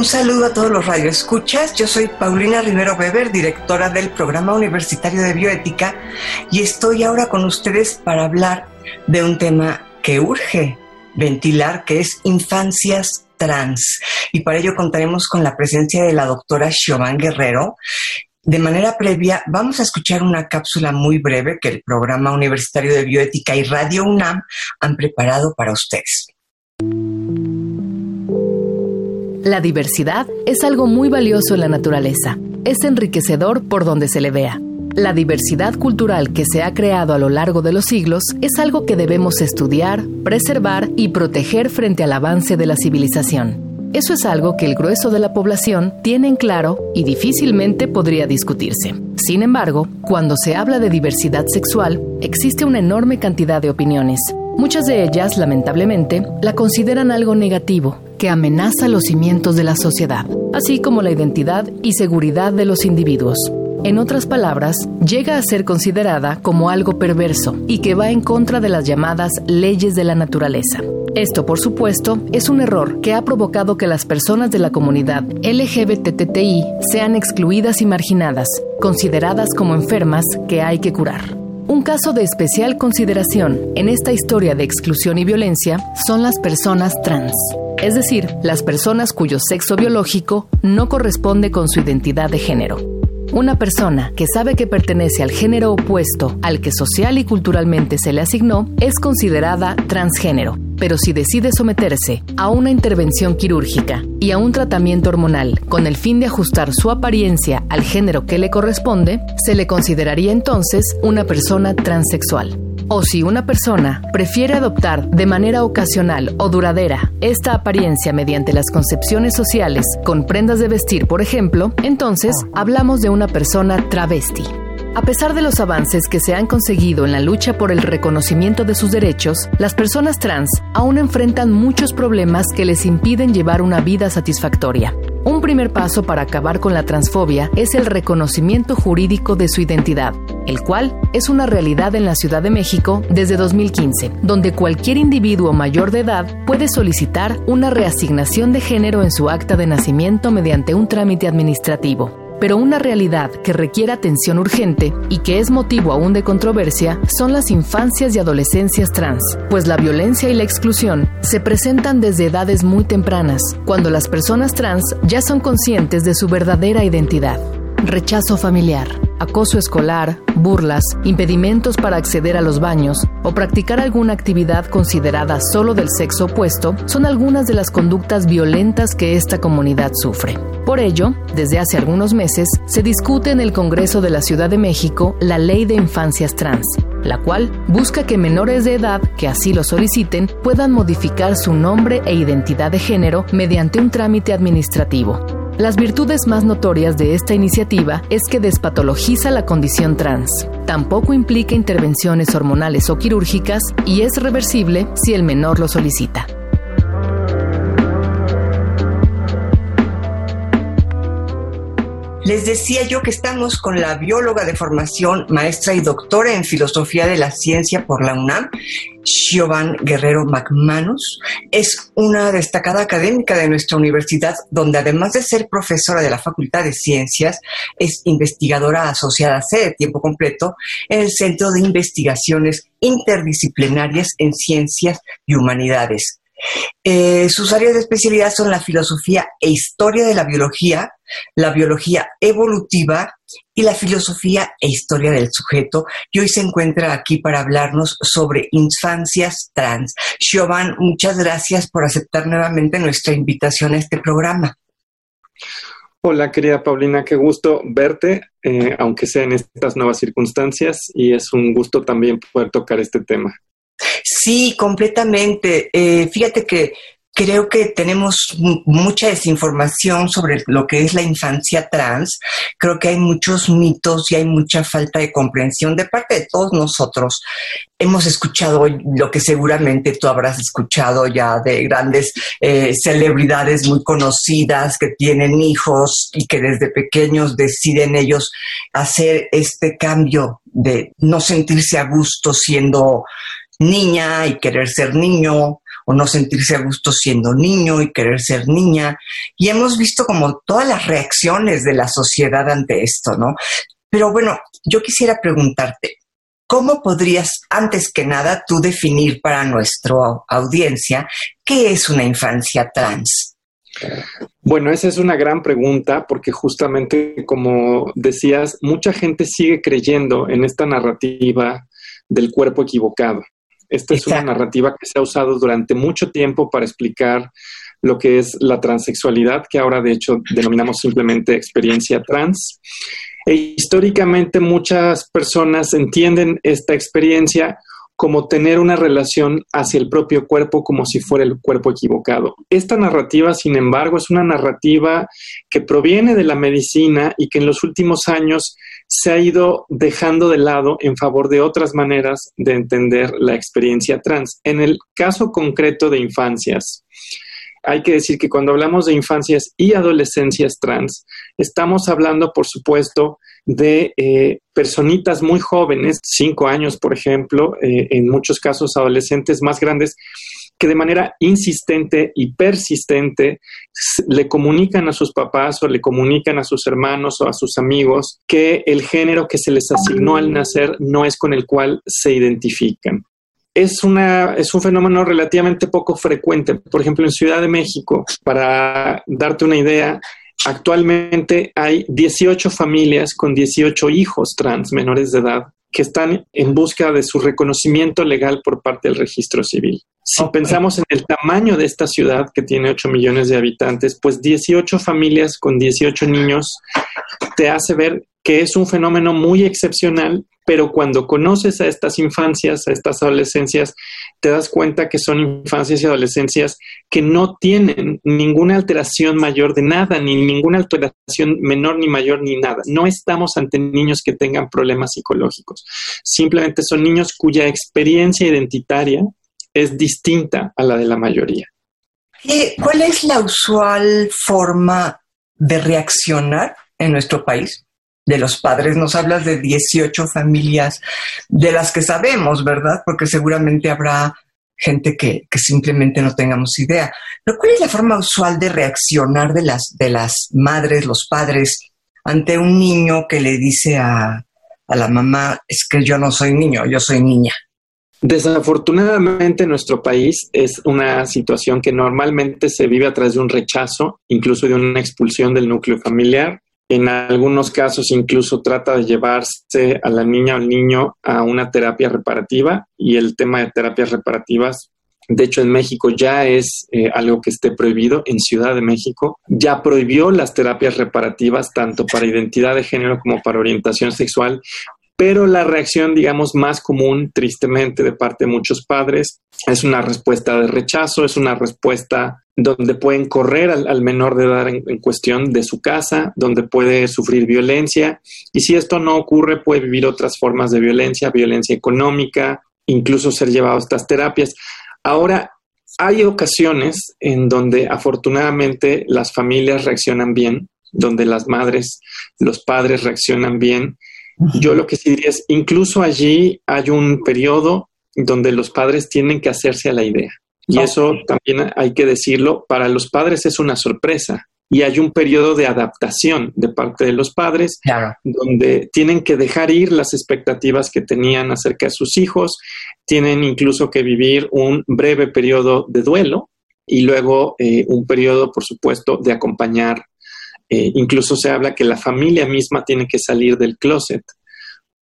Un saludo a todos los radioescuchas. Yo soy Paulina Rivero Weber, directora del Programa Universitario de Bioética, y estoy ahora con ustedes para hablar de un tema que urge ventilar, que es infancias trans. Y para ello contaremos con la presencia de la doctora Siobhan Guerrero. De manera previa, vamos a escuchar una cápsula muy breve que el Programa Universitario de Bioética y Radio UNAM han preparado para ustedes. La diversidad es algo muy valioso en la naturaleza. Es enriquecedor por donde se le vea. La diversidad cultural que se ha creado a lo largo de los siglos es algo que debemos estudiar, preservar y proteger frente al avance de la civilización. Eso es algo que el grueso de la población tiene en claro y difícilmente podría discutirse. Sin embargo, cuando se habla de diversidad sexual, existe una enorme cantidad de opiniones. Muchas de ellas, lamentablemente, la consideran algo negativo que amenaza los cimientos de la sociedad, así como la identidad y seguridad de los individuos. En otras palabras, llega a ser considerada como algo perverso y que va en contra de las llamadas leyes de la naturaleza. Esto, por supuesto, es un error que ha provocado que las personas de la comunidad LGBTTI sean excluidas y marginadas, consideradas como enfermas que hay que curar. Un caso de especial consideración en esta historia de exclusión y violencia son las personas trans es decir, las personas cuyo sexo biológico no corresponde con su identidad de género. Una persona que sabe que pertenece al género opuesto al que social y culturalmente se le asignó es considerada transgénero, pero si decide someterse a una intervención quirúrgica y a un tratamiento hormonal con el fin de ajustar su apariencia al género que le corresponde, se le consideraría entonces una persona transexual o si una persona prefiere adoptar de manera ocasional o duradera esta apariencia mediante las concepciones sociales con prendas de vestir, por ejemplo, entonces hablamos de una persona travesti. A pesar de los avances que se han conseguido en la lucha por el reconocimiento de sus derechos, las personas trans aún enfrentan muchos problemas que les impiden llevar una vida satisfactoria. Un primer paso para acabar con la transfobia es el reconocimiento jurídico de su identidad, el cual es una realidad en la Ciudad de México desde 2015, donde cualquier individuo mayor de edad puede solicitar una reasignación de género en su acta de nacimiento mediante un trámite administrativo. Pero una realidad que requiere atención urgente y que es motivo aún de controversia son las infancias y adolescencias trans, pues la violencia y la exclusión se presentan desde edades muy tempranas, cuando las personas trans ya son conscientes de su verdadera identidad. Rechazo familiar acoso escolar, burlas, impedimentos para acceder a los baños o practicar alguna actividad considerada solo del sexo opuesto son algunas de las conductas violentas que esta comunidad sufre. Por ello, desde hace algunos meses, se discute en el Congreso de la Ciudad de México la Ley de Infancias Trans, la cual busca que menores de edad que así lo soliciten puedan modificar su nombre e identidad de género mediante un trámite administrativo las virtudes más notorias de esta iniciativa es que despatologiza la condición trans. Tampoco implica intervenciones hormonales o quirúrgicas y es reversible si el menor lo solicita. Les decía yo que estamos con la bióloga de formación, maestra y doctora en filosofía de la ciencia por la UNAM, Siobhan Guerrero McManus. Es una destacada académica de nuestra universidad, donde además de ser profesora de la Facultad de Ciencias, es investigadora asociada C de tiempo completo en el Centro de Investigaciones Interdisciplinarias en Ciencias y Humanidades. Eh, sus áreas de especialidad son la filosofía e historia de la biología, la biología evolutiva y la filosofía e historia del sujeto. Y hoy se encuentra aquí para hablarnos sobre infancias trans. Siobhan, muchas gracias por aceptar nuevamente nuestra invitación a este programa. Hola, querida Paulina, qué gusto verte, eh, aunque sea en estas nuevas circunstancias, y es un gusto también poder tocar este tema. Sí, completamente. Eh, fíjate que creo que tenemos mucha desinformación sobre lo que es la infancia trans. Creo que hay muchos mitos y hay mucha falta de comprensión de parte de todos nosotros. Hemos escuchado lo que seguramente tú habrás escuchado ya de grandes eh, celebridades muy conocidas que tienen hijos y que desde pequeños deciden ellos hacer este cambio de no sentirse a gusto siendo niña y querer ser niño, o no sentirse a gusto siendo niño y querer ser niña. Y hemos visto como todas las reacciones de la sociedad ante esto, ¿no? Pero bueno, yo quisiera preguntarte, ¿cómo podrías, antes que nada, tú definir para nuestra audiencia qué es una infancia trans? Bueno, esa es una gran pregunta porque justamente, como decías, mucha gente sigue creyendo en esta narrativa del cuerpo equivocado. Esta es una narrativa que se ha usado durante mucho tiempo para explicar lo que es la transexualidad, que ahora de hecho denominamos simplemente experiencia trans. E históricamente muchas personas entienden esta experiencia como tener una relación hacia el propio cuerpo como si fuera el cuerpo equivocado. Esta narrativa, sin embargo, es una narrativa que proviene de la medicina y que en los últimos años se ha ido dejando de lado en favor de otras maneras de entender la experiencia trans. En el caso concreto de infancias, hay que decir que cuando hablamos de infancias y adolescencias trans, estamos hablando, por supuesto, de eh, personitas muy jóvenes, cinco años, por ejemplo, eh, en muchos casos adolescentes más grandes, que de manera insistente y persistente le comunican a sus papás o le comunican a sus hermanos o a sus amigos que el género que se les asignó al nacer no es con el cual se identifican. Es, una, es un fenómeno relativamente poco frecuente. Por ejemplo, en Ciudad de México, para darte una idea, Actualmente hay 18 familias con 18 hijos trans menores de edad que están en busca de su reconocimiento legal por parte del registro civil. Si pensamos en el tamaño de esta ciudad, que tiene 8 millones de habitantes, pues 18 familias con 18 niños te hace ver que es un fenómeno muy excepcional, pero cuando conoces a estas infancias, a estas adolescencias, te das cuenta que son infancias y adolescencias que no tienen ninguna alteración mayor de nada, ni ninguna alteración menor ni mayor ni nada. No estamos ante niños que tengan problemas psicológicos. Simplemente son niños cuya experiencia identitaria es distinta a la de la mayoría. ¿Cuál es la usual forma de reaccionar en nuestro país? De los padres. Nos hablas de 18 familias de las que sabemos, ¿verdad? Porque seguramente habrá gente que, simplemente no tengamos idea. Pero ¿cuál es la forma usual de reaccionar de las, de las madres, los padres, ante un niño que le dice a, a la mamá, es que yo no soy niño, yo soy niña? Desafortunadamente, en nuestro país es una situación que normalmente se vive a través de un rechazo, incluso de una expulsión del núcleo familiar. En algunos casos incluso trata de llevarse a la niña o al niño a una terapia reparativa y el tema de terapias reparativas, de hecho en México ya es eh, algo que esté prohibido, en Ciudad de México ya prohibió las terapias reparativas tanto para identidad de género como para orientación sexual, pero la reacción, digamos, más común, tristemente, de parte de muchos padres, es una respuesta de rechazo, es una respuesta donde pueden correr al, menor de edad en, cuestión de su casa, donde puede sufrir violencia. Y si esto no ocurre, puede vivir otras formas de violencia, violencia económica, incluso ser llevado a estas terapias. Ahora, hay ocasiones en donde afortunadamente las familias reaccionan bien, donde las madres, los padres reaccionan bien yo lo que sí diría es, incluso allí hay un periodo donde los padres tienen que hacerse a la idea. Y eso también hay que decirlo, para los padres es una sorpresa. Y hay un periodo de adaptación de parte de los padres, donde tienen que dejar ir las expectativas que tenían acerca de sus hijos, tienen incluso que vivir un breve periodo de duelo y luego eh, un periodo, por supuesto, de acompañar eh, incluso se habla que la familia misma tiene que salir del closet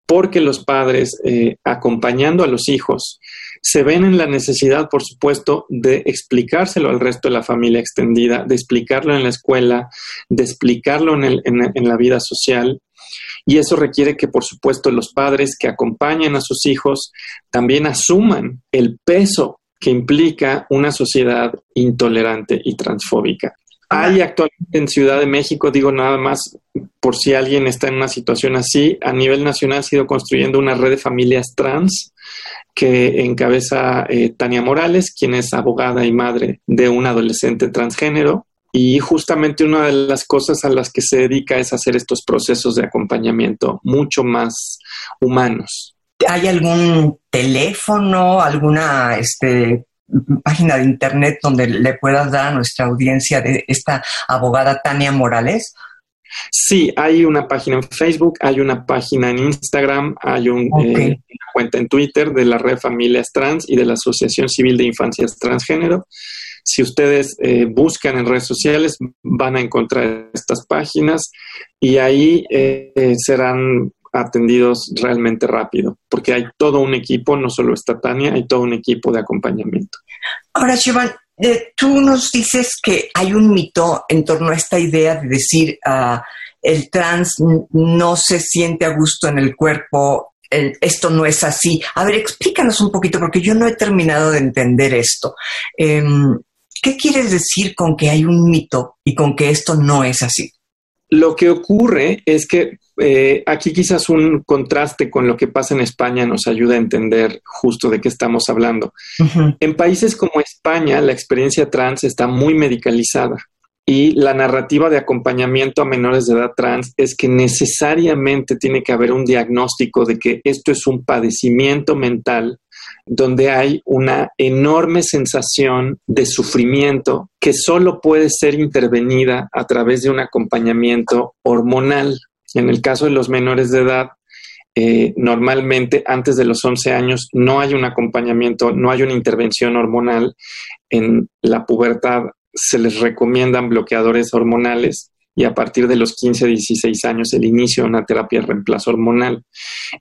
porque los padres, eh, acompañando a los hijos, se ven en la necesidad, por supuesto, de explicárselo al resto de la familia extendida, de explicarlo en la escuela, de explicarlo en, en la vida social. Y eso requiere que, por supuesto, los padres que acompañan a sus hijos también asuman el peso que implica una sociedad intolerante y transfóbica. Hay actualmente en Ciudad de México, digo nada más por si alguien está en una situación así, a nivel nacional ha sido construyendo una red de familias trans que encabeza eh, Tania Morales, quien es abogada y madre de un adolescente transgénero. Y justamente una de las cosas a las que se dedica es hacer estos procesos de acompañamiento mucho más humanos. ¿Hay algún teléfono, alguna este, página de internet donde le puedas dar a nuestra audiencia de esta abogada Tania Morales? Sí, hay una página en Facebook, hay una página en Instagram, hay un, eh, una cuenta en Twitter de la red Familias Trans y de la Asociación Civil de Infancias Transgénero. Si ustedes eh, buscan en redes sociales, van a encontrar estas páginas y ahí eh, serán atendidos realmente rápido, porque hay todo un equipo, no solo está Tania, hay todo un equipo de acompañamiento. Ahora, Siobhan, eh, tú nos dices que hay un mito en torno a esta idea de decir uh, el trans no se siente a gusto en el cuerpo, esto no es así. A ver, explícanos un poquito, porque yo no he terminado de entender esto. Em, ¿Qué quieres decir con que hay un mito y con que esto no es así? Lo que ocurre es que eh, aquí quizás un contraste con lo que pasa en España nos ayuda a entender justo de qué estamos hablando. En países como España, la experiencia trans está muy medicalizada y la narrativa de acompañamiento a menores de edad trans es que necesariamente tiene que haber un diagnóstico de que esto es un padecimiento mental donde hay una enorme sensación de sufrimiento que solo puede ser intervenida a través de un acompañamiento hormonal. En el caso de los menores de edad, eh, normalmente antes de los 11 años no hay un acompañamiento, no hay una intervención hormonal. En la pubertad se les recomiendan bloqueadores hormonales y a partir de los 15, 16 años el inicio de una terapia de reemplazo hormonal.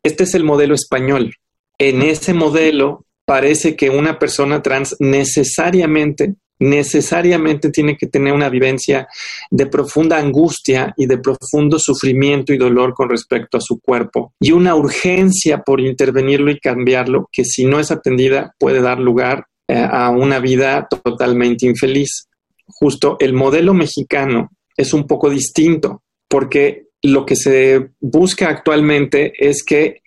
Este es el modelo español. En ese modelo parece que una persona trans necesariamente necesariamente tiene que tener una vivencia de profunda angustia y de profundo sufrimiento y dolor con respecto a su cuerpo y una urgencia por intervenirlo y cambiarlo que si no es atendida puede dar lugar eh, a una vida totalmente infeliz. Justo el modelo mexicano es un poco distinto porque lo que se busca actualmente es que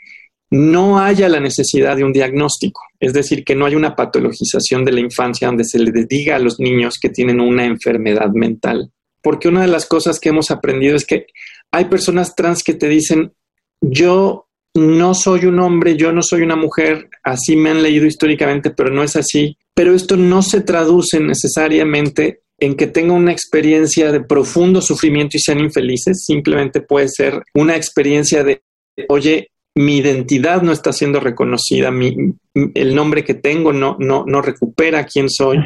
no haya la necesidad de un diagnóstico, es decir, que no haya una patologización de la infancia donde se les diga a los niños que tienen una enfermedad mental. Porque una de las cosas que hemos aprendido es que hay personas trans que te dicen, yo no soy un hombre, yo no soy una mujer, así me han leído históricamente, pero no es así. Pero esto no se traduce necesariamente en que tengan una experiencia de profundo sufrimiento y sean infelices, simplemente puede ser una experiencia de, oye, mi identidad no está siendo reconocida, el nombre que tengo no, no, no recupera quién soy.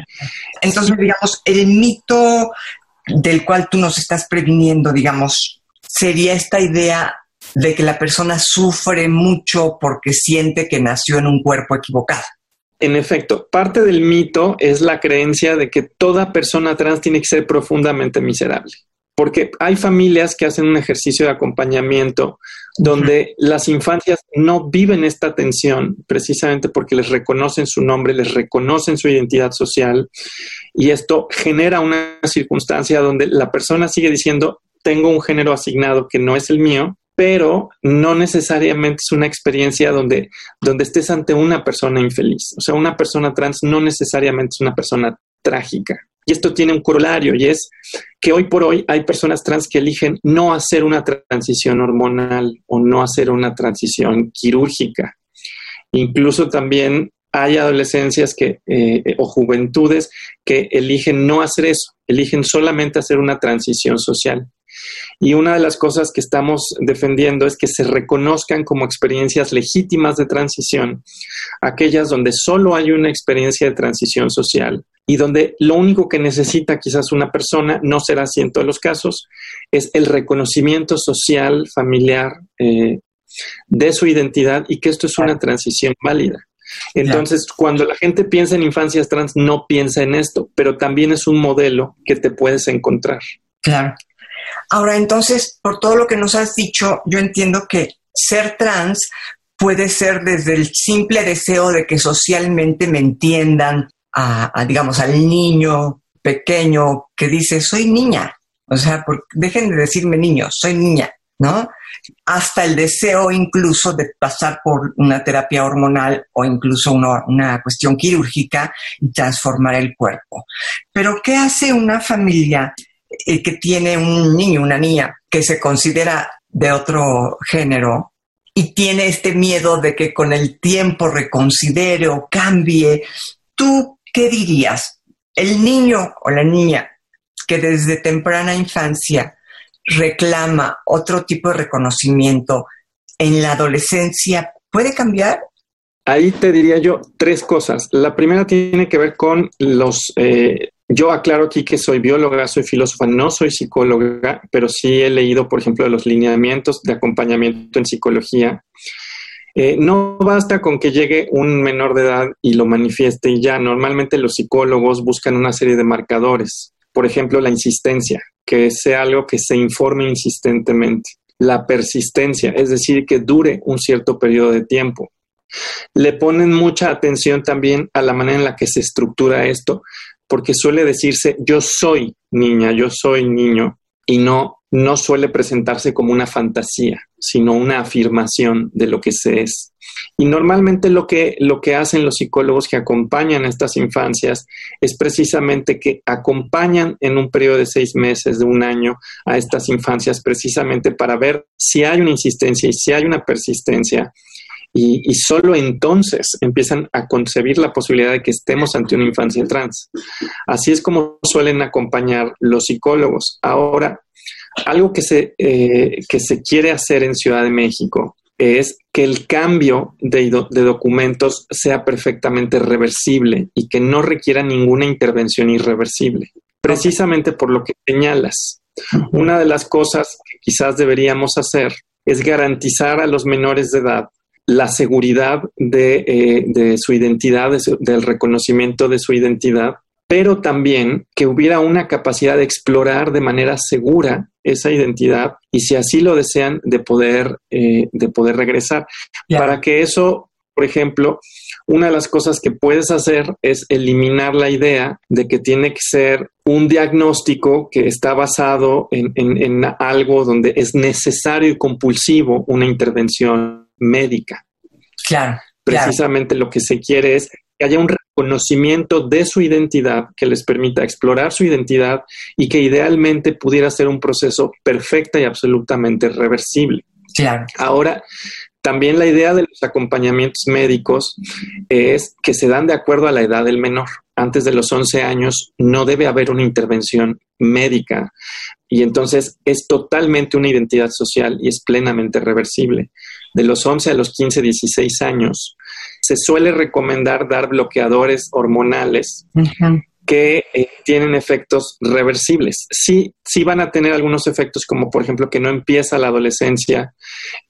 Entonces, digamos, el mito del cual tú nos estás previniendo, digamos, sería esta idea de que la persona sufre mucho porque siente que nació en un cuerpo equivocado. En efecto, parte del mito es la creencia de que toda persona trans tiene que ser profundamente miserable porque hay familias que hacen un ejercicio de acompañamiento donde las infancias no viven esta tensión precisamente porque les reconocen su nombre, les reconocen su identidad social y esto genera una circunstancia donde la persona sigue diciendo tengo un género asignado que no es el mío, pero no necesariamente es una experiencia donde, donde estés ante una persona infeliz. O sea, una persona trans no necesariamente es una persona trágica. Y esto tiene un corolario y es que hoy por hoy hay personas trans que eligen no hacer una transición hormonal o no hacer una transición quirúrgica. Incluso también hay adolescencias que, eh, o juventudes que eligen no hacer eso, eligen solamente hacer una transición social. Y una de las cosas que estamos defendiendo es que se reconozcan como experiencias legítimas de transición, aquellas donde solo hay una experiencia de transición social y donde lo único que necesita quizás una persona, no será así en todos los casos, es el reconocimiento social, familiar eh, de su identidad y que esto es una transición válida. Entonces, cuando la gente piensa en infancias trans, no piensa en esto, pero también es un modelo que te puedes encontrar. Claro. Ahora, entonces, por todo lo que nos has dicho, yo entiendo que ser trans puede ser desde el simple deseo de que socialmente me entiendan, a, digamos, al niño pequeño que dice, soy niña. O sea, dejen de decirme niño, soy niña, ¿no? Hasta el deseo incluso de pasar por una terapia hormonal o incluso una cuestión quirúrgica y transformar el cuerpo. Pero ¿qué hace una familia eh, que tiene un niño, una niña que se considera de otro género y tiene este miedo de que con el tiempo reconsidere o cambie, ¿tú qué dirías? El niño o la niña que desde temprana infancia reclama otro tipo de reconocimiento en la adolescencia, ¿puede cambiar? Ahí te diría yo tres cosas. La primera tiene que ver con los eh, yo aclaro aquí que soy bióloga, soy filósofa, no soy psicóloga, pero sí he leído, por ejemplo, los lineamientos de acompañamiento en psicología. Eh, no basta con que llegue un menor de edad y lo manifieste y ya. Normalmente los psicólogos buscan una serie de marcadores. Por ejemplo, la insistencia, que sea algo que se informe insistentemente. La persistencia, es decir, que dure un cierto periodo de tiempo. Le ponen mucha atención también a la manera en la que se estructura esto, porque suele decirse yo soy niña, yo soy niño, y no, no suele presentarse como una fantasía, sino una afirmación de lo que se es. Y normalmente lo que, lo que hacen los psicólogos que acompañan a estas infancias es precisamente que acompañan en un periodo de seis meses, de un año, a estas infancias precisamente para ver si hay una insistencia y si hay una persistencia y, solo entonces empiezan a concebir la posibilidad de que estemos ante una infancia trans. Así es como suelen acompañar los psicólogos. Ahora, algo que se, eh, que se quiere hacer en Ciudad de México es que el cambio de, de, documentos sea perfectamente reversible y que no requiera ninguna intervención irreversible, precisamente por lo que señalas. Una de las cosas que quizás deberíamos hacer es garantizar a los menores de edad la seguridad de, eh, su identidad, del reconocimiento de su identidad, pero también que hubiera una capacidad de explorar de manera segura esa identidad y si así lo desean, de poder, eh, de poder regresar. Para que eso, por ejemplo, una de las cosas que puedes hacer es eliminar la idea de que tiene que ser un diagnóstico que está basado en, en algo donde es necesario y compulsivo una intervención médica. Claro. Precisamente lo que se quiere es que haya un reconocimiento de su identidad que les permita explorar su identidad y que idealmente pudiera ser un proceso perfecta y absolutamente reversible. Claro. Ahora, también la idea de los acompañamientos médicos es que se dan de acuerdo a la edad del menor. Antes de los 11 años no debe haber una intervención médica y entonces es totalmente una identidad social y es plenamente reversible. De los 11 a los 15, 16 años se suele recomendar dar bloqueadores hormonales que eh, tienen efectos reversibles. Sí, sí van a tener algunos efectos como por ejemplo que no empieza la adolescencia,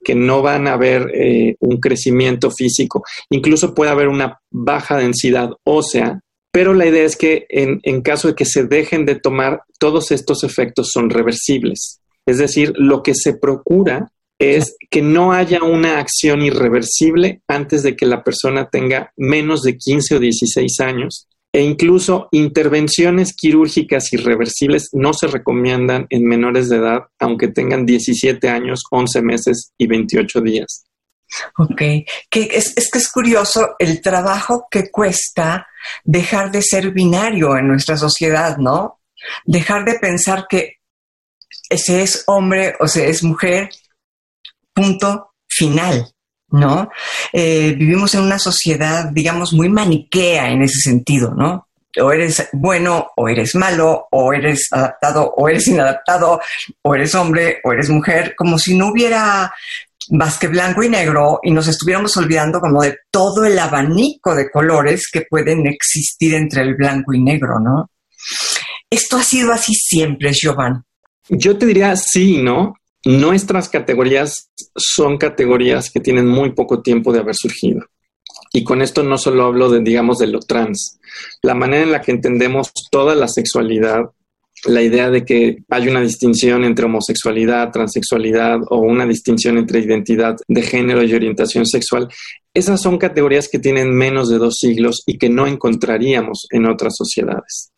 que no van a haber eh, un crecimiento físico, incluso puede haber una baja densidad ósea pero la idea es que en, caso de que se dejen de tomar, todos estos efectos son reversibles. Es decir, lo que se procura es que no haya una acción irreversible antes de que la persona tenga menos de 15 o 16 años e incluso intervenciones quirúrgicas irreversibles no se recomiendan en menores de edad, aunque tengan 17 años, 11 meses y 28 días. Ok, que es, que es curioso el trabajo que cuesta dejar de ser binario en nuestra sociedad, ¿no? Dejar de pensar que se es hombre o se es mujer, punto final, ¿no? Eh, vivimos en una sociedad, digamos, muy maniquea en ese sentido, ¿no? O eres bueno o eres malo, o eres adaptado o eres inadaptado, o eres hombre o eres mujer, como si no hubiera más que blanco y negro y nos estuviéramos olvidando como de todo el abanico de colores que pueden existir entre el blanco y negro, ¿no? Esto ha sido así siempre, Giovanni. Yo te diría sí, ¿no? Nuestras categorías son categorías que tienen muy poco tiempo de haber surgido. Y con esto no solo hablo de, digamos, de lo trans. La manera en la que entendemos toda la sexualidad la idea de que hay una distinción entre homosexualidad, transexualidad o una distinción entre identidad de género y orientación sexual, esas son categorías que tienen menos de dos siglos y que no encontraríamos en otras sociedades.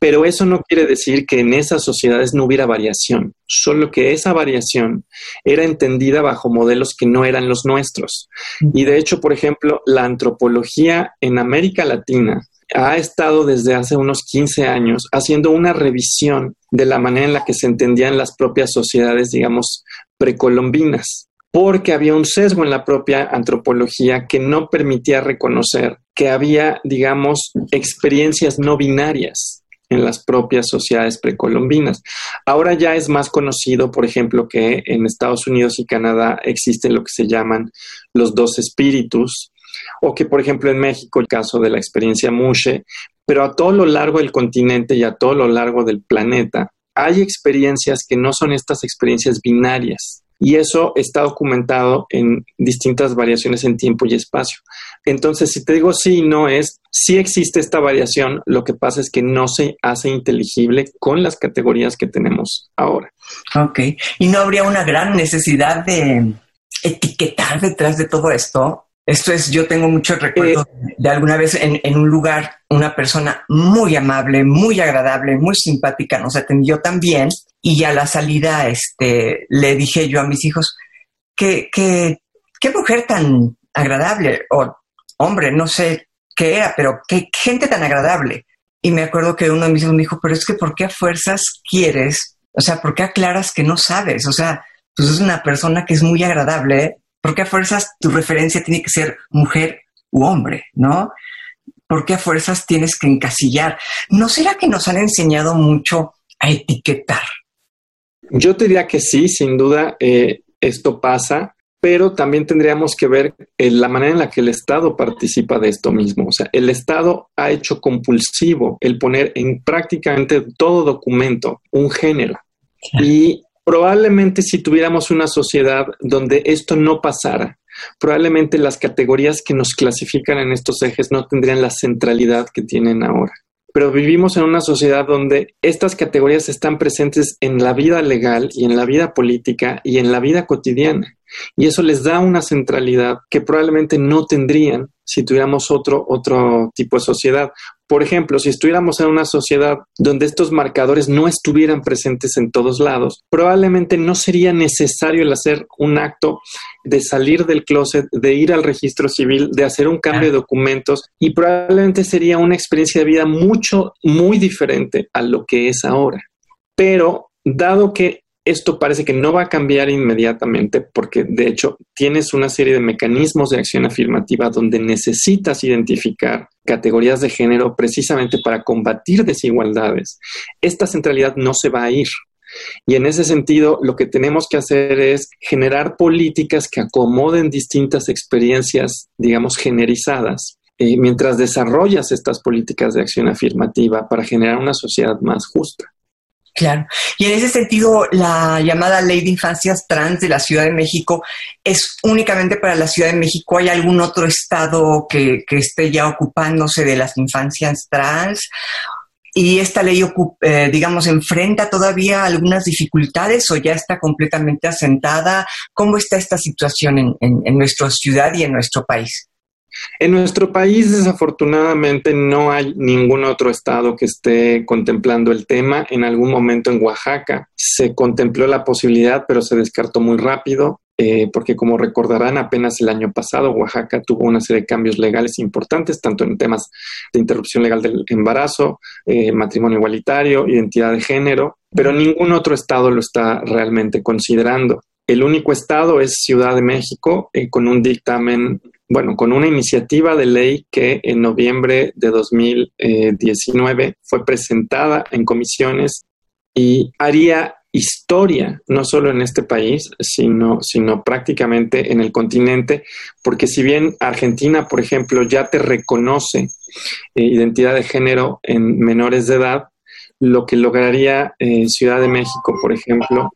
Pero eso no quiere decir que en esas sociedades no hubiera variación, solo que esa variación era entendida bajo modelos que no eran los nuestros. Y de hecho, por ejemplo, la antropología en América Latina ha estado desde hace unos 15 años haciendo una revisión de la manera en la que se entendían las propias sociedades, digamos, precolombinas, porque había un sesgo en la propia antropología que no permitía reconocer que había, digamos, experiencias no binarias en las propias sociedades precolombinas. Ahora ya es más conocido, por ejemplo, que en Estados Unidos y Canadá existe lo que se llaman los dos espíritus, o que, por ejemplo, en México el caso de la experiencia Mushe, pero a todo lo largo del continente y a todo lo largo del planeta hay experiencias que no son estas experiencias binarias. Y eso está documentado en distintas variaciones en tiempo y espacio. Entonces, si te digo sí y no es, sí existe esta variación, lo que pasa es que no se hace inteligible con las categorías que tenemos ahora. Ok, y no habría una gran necesidad de etiquetar detrás de todo esto esto es, yo tengo muchos recuerdos eh, de alguna vez en, un lugar, una persona muy amable, muy agradable, muy simpática, nos atendió también y a la salida este, le dije yo a mis hijos, qué, qué, qué mujer tan agradable, o hombre, no sé qué era, pero qué gente tan agradable. Y me acuerdo que uno de mis hijos me dijo, pero es que ¿por qué a fuerzas quieres? O sea, ¿por qué aclaras que no sabes? O sea, pues es una persona que es muy agradable, ¿Por qué a fuerzas tu referencia tiene que ser mujer u hombre, no? ¿Por qué a fuerzas tienes que encasillar? ¿No será que nos han enseñado mucho a etiquetar? Yo diría que sí, sin duda eh, esto pasa, pero también tendríamos que ver eh, la manera en la que el Estado participa de esto mismo. O sea, el Estado ha hecho compulsivo el poner en prácticamente todo documento un género. Y Probablemente si tuviéramos una sociedad donde esto no pasara, probablemente las categorías que nos clasifican en estos ejes no tendrían la centralidad que tienen ahora. Pero vivimos en una sociedad donde estas categorías están presentes en la vida legal y en la vida política y en la vida cotidiana. Y eso les da una centralidad que probablemente no tendrían si tuviéramos otro, otro tipo de sociedad. Por ejemplo, si estuviéramos en una sociedad donde estos marcadores no estuvieran presentes en todos lados, probablemente no sería necesario el hacer un acto de salir del closet, de ir al registro civil, de hacer un cambio de documentos y probablemente sería una experiencia de vida mucho, muy diferente a lo que es ahora. Pero dado que esto parece que no va a cambiar inmediatamente porque de hecho tienes una serie de mecanismos de acción afirmativa donde necesitas identificar categorías de género precisamente para combatir desigualdades. Esta centralidad no se va a ir. Y en ese sentido, lo que tenemos que hacer es generar políticas que acomoden distintas experiencias, digamos, generizadas, eh, mientras desarrollas estas políticas de acción afirmativa para generar una sociedad más justa. Claro. Y en ese sentido, la llamada Ley de Infancias Trans de la Ciudad de México es únicamente para la Ciudad de México. ¿Hay algún otro estado que, esté ya ocupándose de las infancias trans? ¿Y esta ley, eh, digamos, enfrenta todavía algunas dificultades o ya está completamente asentada? ¿Cómo está esta situación en, en nuestra ciudad y en nuestro país? En nuestro país, desafortunadamente, no hay ningún otro estado que esté contemplando el tema. En algún momento en Oaxaca se contempló la posibilidad, pero se descartó muy rápido. Eh, porque como recordarán, apenas el año pasado Oaxaca tuvo una serie de cambios legales importantes, tanto en temas de interrupción legal del embarazo, eh, matrimonio igualitario, identidad de género, pero ningún otro estado lo está realmente considerando. El único estado es Ciudad de México, eh, con un dictamen bueno, con una iniciativa de ley que en noviembre de 2019 fue presentada en comisiones y haría historia, no solo en este país, sino, sino prácticamente en el continente, porque si bien Argentina, por ejemplo, ya te reconoce eh, identidad de género en menores de edad, lo que lograría eh, Ciudad de México, por ejemplo,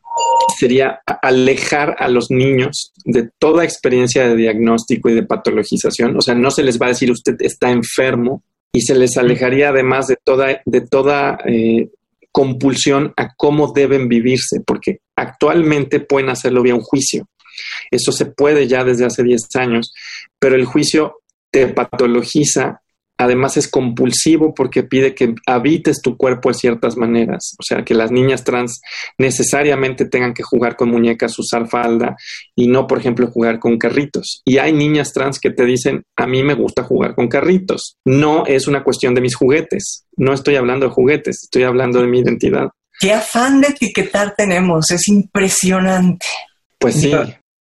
sería alejar a los niños de toda experiencia de diagnóstico y de patologización. O sea, no se les va a decir usted está enfermo y se les alejaría además de toda, de toda eh, compulsión a cómo deben vivirse, porque actualmente pueden hacerlo vía un juicio. Eso se puede ya desde hace 10 años, pero el juicio te patologiza Además es compulsivo porque pide que habites tu cuerpo de ciertas maneras. O sea, que las niñas trans necesariamente tengan que jugar con muñecas, usar falda y no, por ejemplo, jugar con carritos. Y hay niñas trans que te dicen, a mí me gusta jugar con carritos. No es una cuestión de mis juguetes. No estoy hablando de juguetes, estoy hablando de mi identidad. Qué afán de etiquetar tenemos, es impresionante. Pues sí,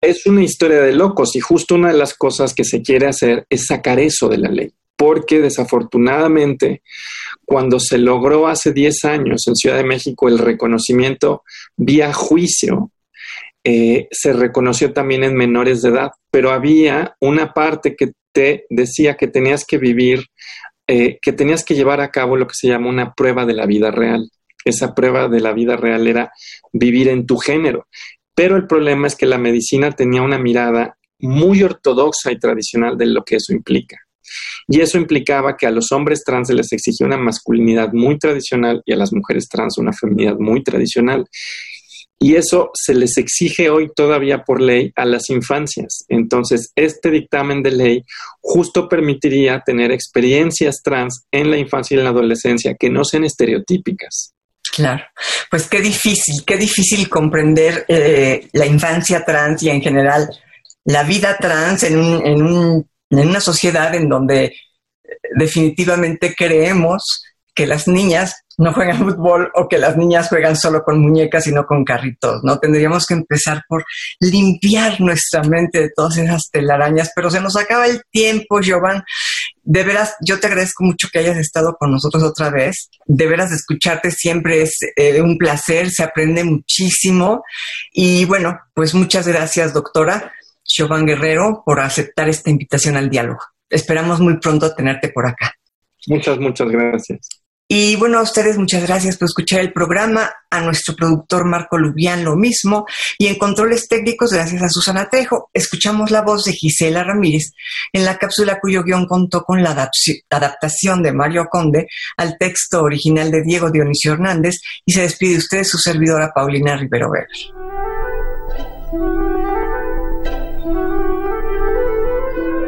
es una historia de locos y justo una de las cosas que se quiere hacer es sacar eso de la ley porque desafortunadamente cuando se logró hace 10 años en Ciudad de México el reconocimiento vía juicio, eh, se reconoció también en menores de edad, pero había una parte que te decía que tenías que vivir, eh, que tenías que llevar a cabo lo que se llama una prueba de la vida real. Esa prueba de la vida real era vivir en tu género. Pero el problema es que la medicina tenía una mirada muy ortodoxa y tradicional de lo que eso implica. Y eso implicaba que a los hombres trans se les exigía una masculinidad muy tradicional y a las mujeres trans una feminidad muy tradicional. Y eso se les exige hoy todavía por ley a las infancias. Entonces, este dictamen de ley justo permitiría tener experiencias trans en la infancia y en la adolescencia que no sean estereotípicas. Claro, pues qué difícil, qué difícil comprender eh, la infancia trans y en general la vida trans en un, en un en una sociedad en donde eh, definitivamente creemos que las niñas no juegan fútbol o que las niñas juegan solo con muñecas y no con carritos, ¿no? Tendríamos que empezar por limpiar nuestra mente de todas esas telarañas, pero se nos acaba el tiempo, Giovanni. De veras, yo te agradezco mucho que hayas estado con nosotros otra vez. De veras, escucharte siempre es eh, un placer, se aprende muchísimo. Y bueno, pues muchas gracias, doctora. Chauvin Guerrero, por aceptar esta invitación al diálogo. Esperamos muy pronto tenerte por acá. Muchas, muchas gracias. Y bueno, a ustedes muchas gracias por escuchar el programa, a nuestro productor Marco Lubián lo mismo, y en controles técnicos gracias a Susana Trejo. Escuchamos la voz de Gisela Ramírez en la cápsula cuyo guion contó con la adaptación de Mario Conde al texto original de Diego Dionisio Hernández y se despide de ustedes su servidora Paulina Rivero Verde.